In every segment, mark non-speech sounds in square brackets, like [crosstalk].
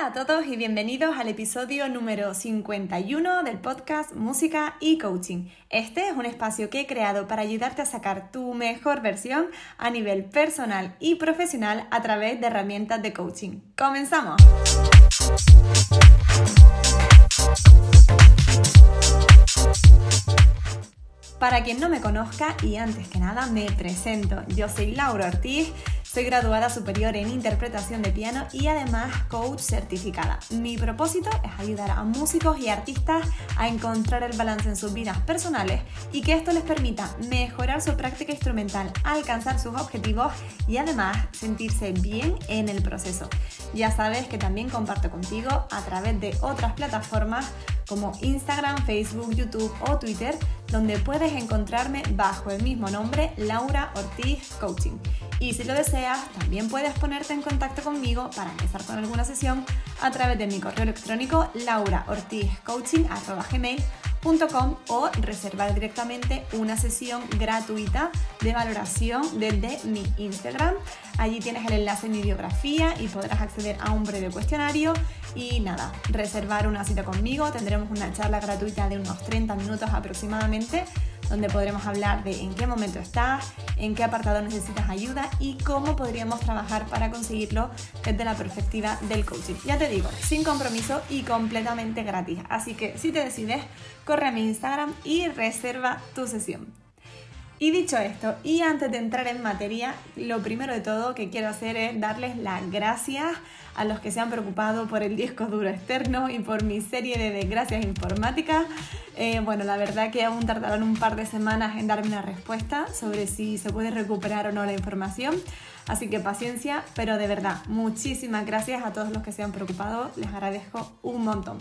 Hola a todos y bienvenidos al episodio número 51 del podcast Música y Coaching. Este es un espacio que he creado para ayudarte a sacar tu mejor versión a nivel personal y profesional a través de herramientas de coaching. ¡Comenzamos! Para quien no me conozca y antes que nada me presento, yo soy Laura Ortiz soy graduada superior en interpretación de piano y además coach certificada. Mi propósito es ayudar a músicos y artistas a encontrar el balance en sus vidas personales y que esto les permita mejorar su práctica instrumental, alcanzar sus objetivos y además sentirse bien en el proceso. Ya sabes que también comparto contigo a través de otras plataformas como Instagram, Facebook, YouTube o Twitter, donde puedes encontrarme bajo el mismo nombre, Laura Ortiz Coaching. Y si lo deseas, también puedes ponerte en contacto conmigo para empezar con alguna sesión a través de mi correo electrónico lauraortizcoaching.com o reservar directamente una sesión gratuita de valoración desde mi Instagram. Allí tienes el enlace en mi biografía y podrás acceder a un breve cuestionario y nada, reservar una cita conmigo. Tendremos una charla gratuita de unos 30 minutos aproximadamente donde podremos hablar de en qué momento estás, en qué apartado necesitas ayuda y cómo podríamos trabajar para conseguirlo desde la perspectiva del coaching. Ya te digo, sin compromiso y completamente gratis. Así que si te decides, corre a mi Instagram y reserva tu sesión. Y dicho esto, y antes de entrar en materia, lo primero de todo que quiero hacer es darles las gracias a los que se han preocupado por el disco duro externo y por mi serie de desgracias informáticas. Eh, bueno, la verdad que aún tardaron un par de semanas en darme una respuesta sobre si se puede recuperar o no la información. Así que paciencia, pero de verdad, muchísimas gracias a todos los que se han preocupado, les agradezco un montón.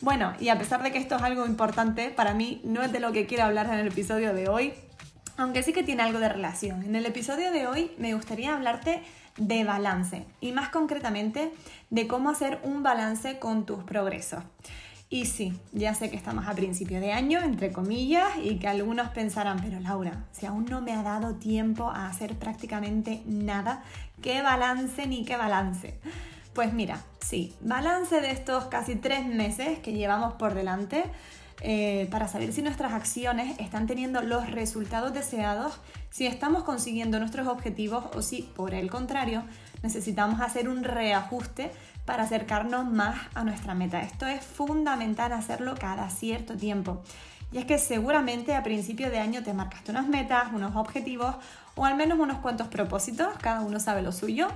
Bueno, y a pesar de que esto es algo importante, para mí no es de lo que quiero hablar en el episodio de hoy, aunque sí que tiene algo de relación. En el episodio de hoy me gustaría hablarte de balance y más concretamente de cómo hacer un balance con tus progresos. Y sí, ya sé que estamos a principio de año, entre comillas, y que algunos pensarán, pero Laura, si aún no me ha dado tiempo a hacer prácticamente nada, ¿qué balance ni qué balance? Pues mira, sí, balance de estos casi tres meses que llevamos por delante eh, para saber si nuestras acciones están teniendo los resultados deseados, si estamos consiguiendo nuestros objetivos o si, por el contrario, necesitamos hacer un reajuste para acercarnos más a nuestra meta. Esto es fundamental hacerlo cada cierto tiempo. Y es que seguramente a principio de año te marcaste unas metas, unos objetivos o al menos unos cuantos propósitos, cada uno sabe lo suyo.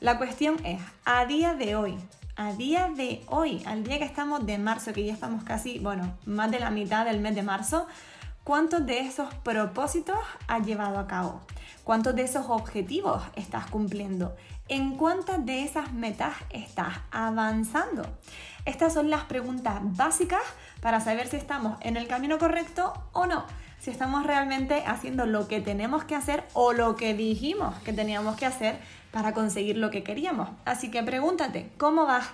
La cuestión es, a día de hoy, a día de hoy, al día que estamos de marzo, que ya estamos casi, bueno, más de la mitad del mes de marzo, ¿cuántos de esos propósitos has llevado a cabo? ¿Cuántos de esos objetivos estás cumpliendo? ¿En cuántas de esas metas estás avanzando? Estas son las preguntas básicas para saber si estamos en el camino correcto o no. Si estamos realmente haciendo lo que tenemos que hacer o lo que dijimos que teníamos que hacer para conseguir lo que queríamos. Así que pregúntate, ¿cómo vas?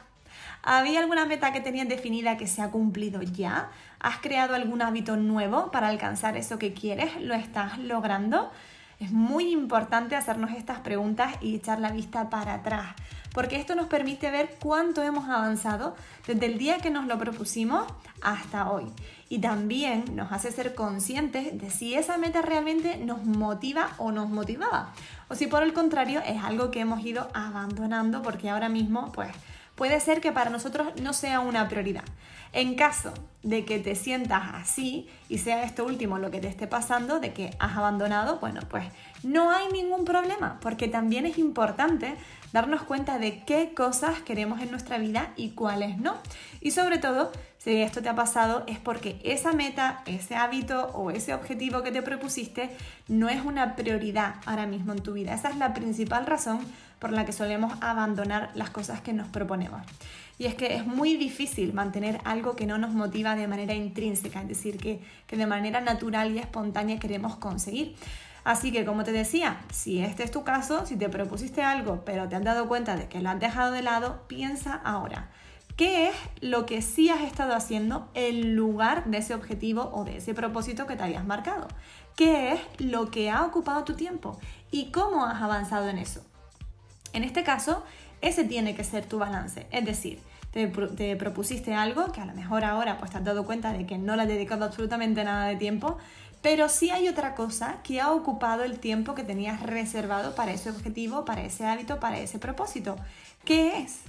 ¿Había alguna meta que tenías definida que se ha cumplido ya? ¿Has creado algún hábito nuevo para alcanzar eso que quieres? ¿Lo estás logrando? Es muy importante hacernos estas preguntas y echar la vista para atrás, porque esto nos permite ver cuánto hemos avanzado desde el día que nos lo propusimos hasta hoy. Y también nos hace ser conscientes de si esa meta realmente nos motiva o nos motivaba, o si por el contrario es algo que hemos ido abandonando porque ahora mismo pues puede ser que para nosotros no sea una prioridad. En caso de que te sientas así y sea esto último lo que te esté pasando, de que has abandonado, bueno, pues no hay ningún problema, porque también es importante darnos cuenta de qué cosas queremos en nuestra vida y cuáles no. Y sobre todo, si esto te ha pasado es porque esa meta, ese hábito o ese objetivo que te propusiste no es una prioridad ahora mismo en tu vida. Esa es la principal razón por la que solemos abandonar las cosas que nos proponemos. Y es que es muy difícil mantener algo que no nos motiva de manera intrínseca, es decir, que, que de manera natural y espontánea queremos conseguir. Así que, como te decía, si este es tu caso, si te propusiste algo, pero te has dado cuenta de que lo has dejado de lado, piensa ahora. ¿Qué es lo que sí has estado haciendo en lugar de ese objetivo o de ese propósito que te habías marcado? ¿Qué es lo que ha ocupado tu tiempo? ¿Y cómo has avanzado en eso? En este caso, Ese tiene que ser tu balance. Es decir, te, te, propusiste algo que a lo mejor ahora pues te has dado cuenta de que no le has dedicado absolutamente nada de tiempo, pero sí hay otra cosa que ha ocupado el tiempo que tenías reservado para ese objetivo, para ese hábito, para ese propósito. ¿Qué es?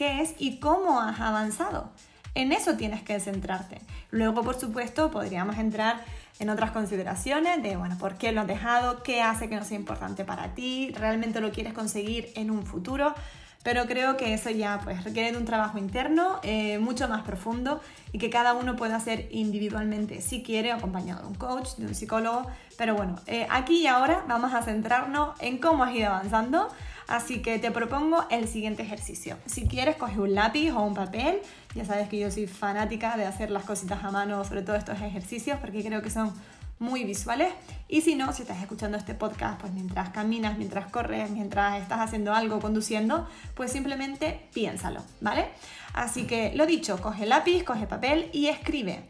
¿Qué es y cómo has avanzado? En eso tienes que centrarte. Luego, por supuesto, podríamos entrar en otras consideraciones de, bueno, ¿por qué lo has dejado? ¿Qué hace que no sea importante para ti? ¿Realmente lo quieres conseguir en un futuro? Pero creo que eso ya pues, requiere de un trabajo interno eh, mucho más profundo y que cada uno puede hacer individualmente si quiere, acompañado de un coach, de un psicólogo. Pero bueno, eh, aquí y ahora vamos a centrarnos en cómo has ido avanzando Así que te propongo el siguiente ejercicio. Si quieres, coge un lápiz o un papel. Ya sabes que yo soy fanática de hacer las cositas a mano, sobre todo estos ejercicios, porque creo que son muy visuales. Y si no, si estás escuchando este podcast, pues mientras caminas, mientras corres, mientras estás haciendo algo, conduciendo, pues simplemente piénsalo, ¿vale? Así que lo dicho, coge lápiz, coge papel y escribe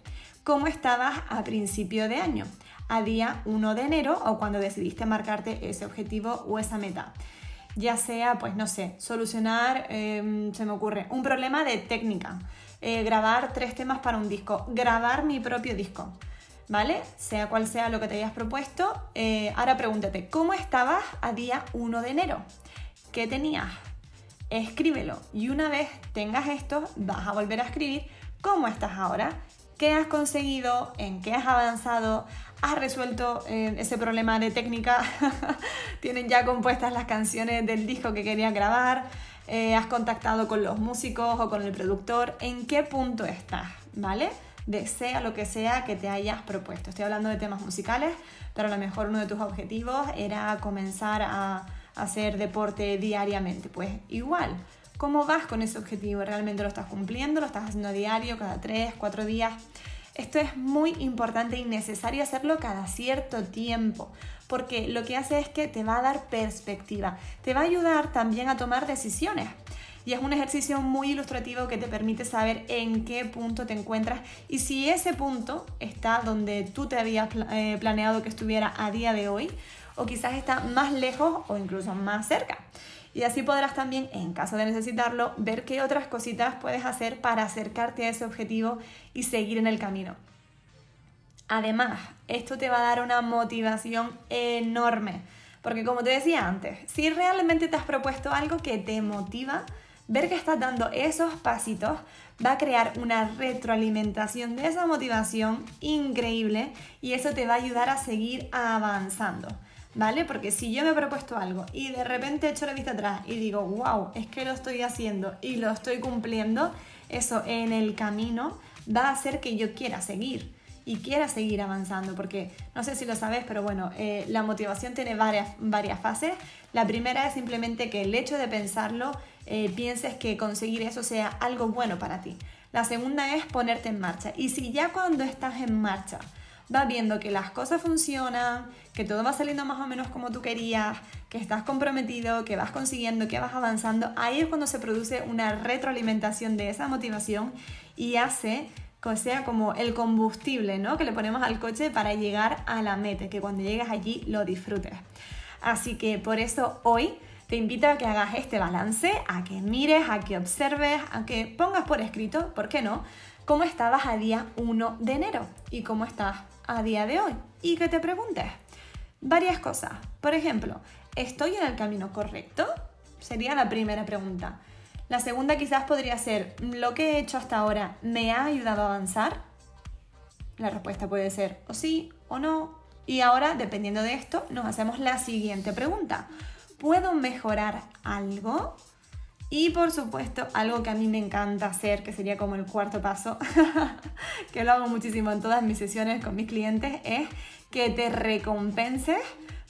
cómo estabas a principio de año, a día 1 de enero o cuando decidiste marcarte ese objetivo o esa meta ya sea, pues no sé, solucionar, em, se me ocurre, un problema de técnica, eh, grabar tres temas para un disco, grabar mi propio disco, ¿vale? Sea cual sea lo que te hayas propuesto, eh, ahora pregúntate, ¿cómo estabas a día 1 de enero? ¿Qué tenías? Escríbelo y una vez tengas esto, vas a volver a escribir cómo estás ahora, qué has conseguido, en qué has avanzado, has resuelto eh, ese problema de técnica, [laughs] tienen ya compuestas las canciones del disco que querías grabar, eh, has contactado con los músicos o con el productor, ¿en qué punto estás? ¿Vale? Desea lo que sea que te hayas propuesto. Estoy hablando de temas musicales, pero a lo mejor uno de tus objetivos era comenzar a hacer deporte diariamente. Pues igual, ¿cómo vas con ese objetivo? ¿Realmente lo estás cumpliendo? ¿Lo estás haciendo a diario, cada tres, cuatro días? Esto es muy importante y necesario hacerlo cada cierto tiempo, porque lo que hace es que te va a dar perspectiva, te va a ayudar también a tomar decisiones. Y es un ejercicio muy ilustrativo que te permite saber en qué punto te encuentras y si ese punto está donde tú te habías eh, planeado que estuviera a día de hoy o quizás está más lejos o incluso más cerca. Y así podrás también, en caso de necesitarlo, ver qué otras cositas puedes hacer para acercarte a ese objetivo y seguir en el camino. Además, esto te va a dar una motivación enorme, porque como te decía antes, si realmente te has propuesto algo que te motiva, ver que estás dando esos pasitos va a crear una retroalimentación de esa motivación increíble y eso te va a ayudar a seguir avanzando. ¿Vale? Porque si yo me he propuesto algo y de repente echo la vista atrás y digo, wow, es que lo estoy haciendo y lo estoy cumpliendo, eso en el camino va a hacer que yo quiera seguir y quiera seguir avanzando, porque no sé si lo sabes, pero bueno, eh, la motivación tiene varias, varias fases. La primera es simplemente que el hecho de pensarlo, eh, pienses que conseguir eso sea algo bueno para ti. La segunda es ponerte en marcha. Y si ya cuando estás en marcha, vas viendo que las cosas funcionan, que todo va saliendo más o menos como tú querías, que estás comprometido, que vas consiguiendo, que vas avanzando, ahí es cuando se produce una retroalimentación de esa motivación y hace que sea como el combustible ¿no? que le ponemos al coche para llegar a la meta, que cuando llegues allí lo disfrutes. Así que por eso hoy te invito a que hagas este balance, a que mires, a que observes, a que pongas por escrito, ¿por qué no? cómo estabas a día 1 de enero y cómo estás a día de hoy. Y que te preguntes varias cosas. Por ejemplo, ¿estoy en el camino correcto? Sería la primera pregunta. La segunda quizás podría ser, ¿lo que he hecho hasta ahora me ha ayudado a avanzar? La respuesta puede ser o sí o no. Y ahora, dependiendo de esto, nos hacemos la siguiente pregunta. ¿Puedo mejorar algo? Y por supuesto, algo que a mí me encanta hacer, que sería como el cuarto paso, [laughs] que lo hago muchísimo en todas mis sesiones con mis clientes, es que te recompenses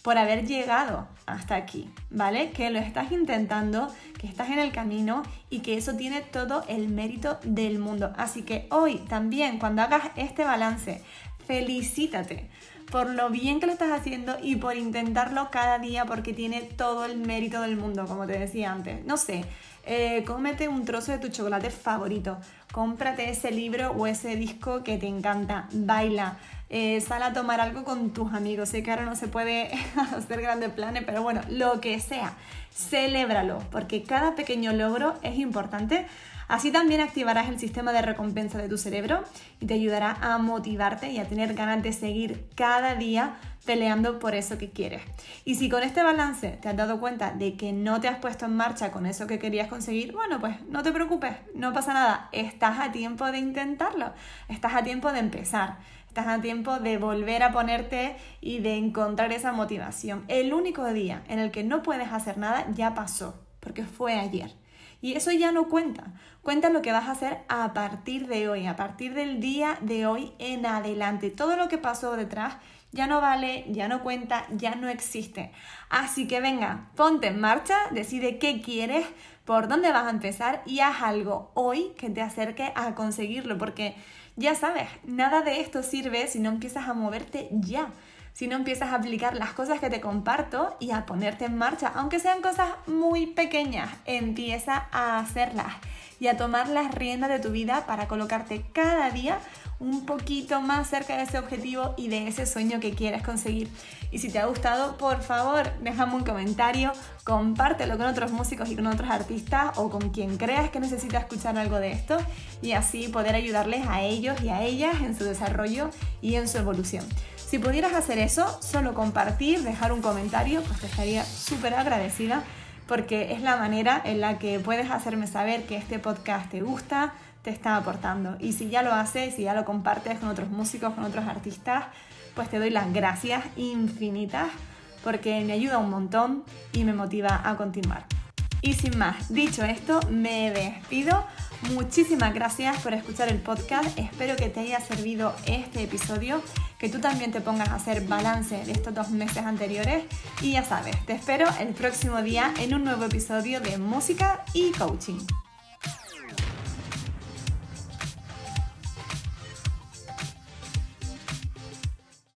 por haber llegado hasta aquí, ¿vale? Que lo estás intentando, que estás en el camino y que eso tiene todo el mérito del mundo. Así que hoy también, cuando hagas este balance, felicítate por lo bien que lo estás haciendo y por intentarlo cada día porque tiene todo el mérito del mundo, como te decía antes. No sé, eh, cómete un trozo de tu chocolate favorito, cómprate ese libro o ese disco que te encanta, baila, eh, sal a tomar algo con tus amigos. Sé que ahora no se puede [laughs] hacer grandes planes, pero bueno, lo que sea, celébralo, porque cada pequeño logro es importante. Así también activarás el sistema de recompensa de tu cerebro y te ayudará a motivarte y a tener ganas de seguir cada día peleando por eso que quieres. Y si con este balance te has dado cuenta de que no te has puesto en marcha con eso que querías conseguir, bueno, pues no te preocupes, no pasa nada, estás a tiempo de intentarlo, estás a tiempo de empezar. Estás a tiempo de volver a ponerte y de encontrar esa motivación. El único día en el que no puedes hacer nada ya pasó, porque fue ayer. Y eso ya no cuenta. Cuenta lo que vas a hacer a partir de hoy, a partir del día de hoy en adelante. Todo lo que pasó detrás ya no vale, ya no cuenta, ya no existe. Así que venga, ponte en marcha, decide qué quieres, por dónde vas a empezar y haz algo hoy que te acerque a conseguirlo, porque ya sabes, nada de esto sirve si no empiezas a moverte ya si no empiezas a aplicar las cosas que te comparto y a ponerte en marcha, aunque sean cosas muy pequeñas, empieza a hacerlas y a tomar las riendas de tu vida para colocarte cada día un poquito más cerca de ese objetivo y de ese sueño que quieres conseguir. Y si te ha gustado, por favor, déjame un comentario, compártelo con otros músicos y con otros artistas o con quien creas que necesita escuchar algo de esto y así poder ayudarles a ellos y a ellas en su desarrollo y en su evolución. Si pudieras hacer eso, solo compartir, dejar un comentario, pues te estaría súper agradecida porque es la manera en la que puedes hacerme saber que este podcast te gusta, te está aportando. Y si ya lo haces, si ya lo compartes con otros músicos, con otros artistas, pues te doy las gracias infinitas porque me ayuda un montón y me motiva a continuar. Y sin más, dicho esto, me despido. Muchísimas gracias por escuchar el podcast. Espero que te haya servido este episodio, que tú también te pongas a hacer balance de estos dos meses anteriores. Y ya sabes, te espero el próximo día en un nuevo episodio de Música y Coaching.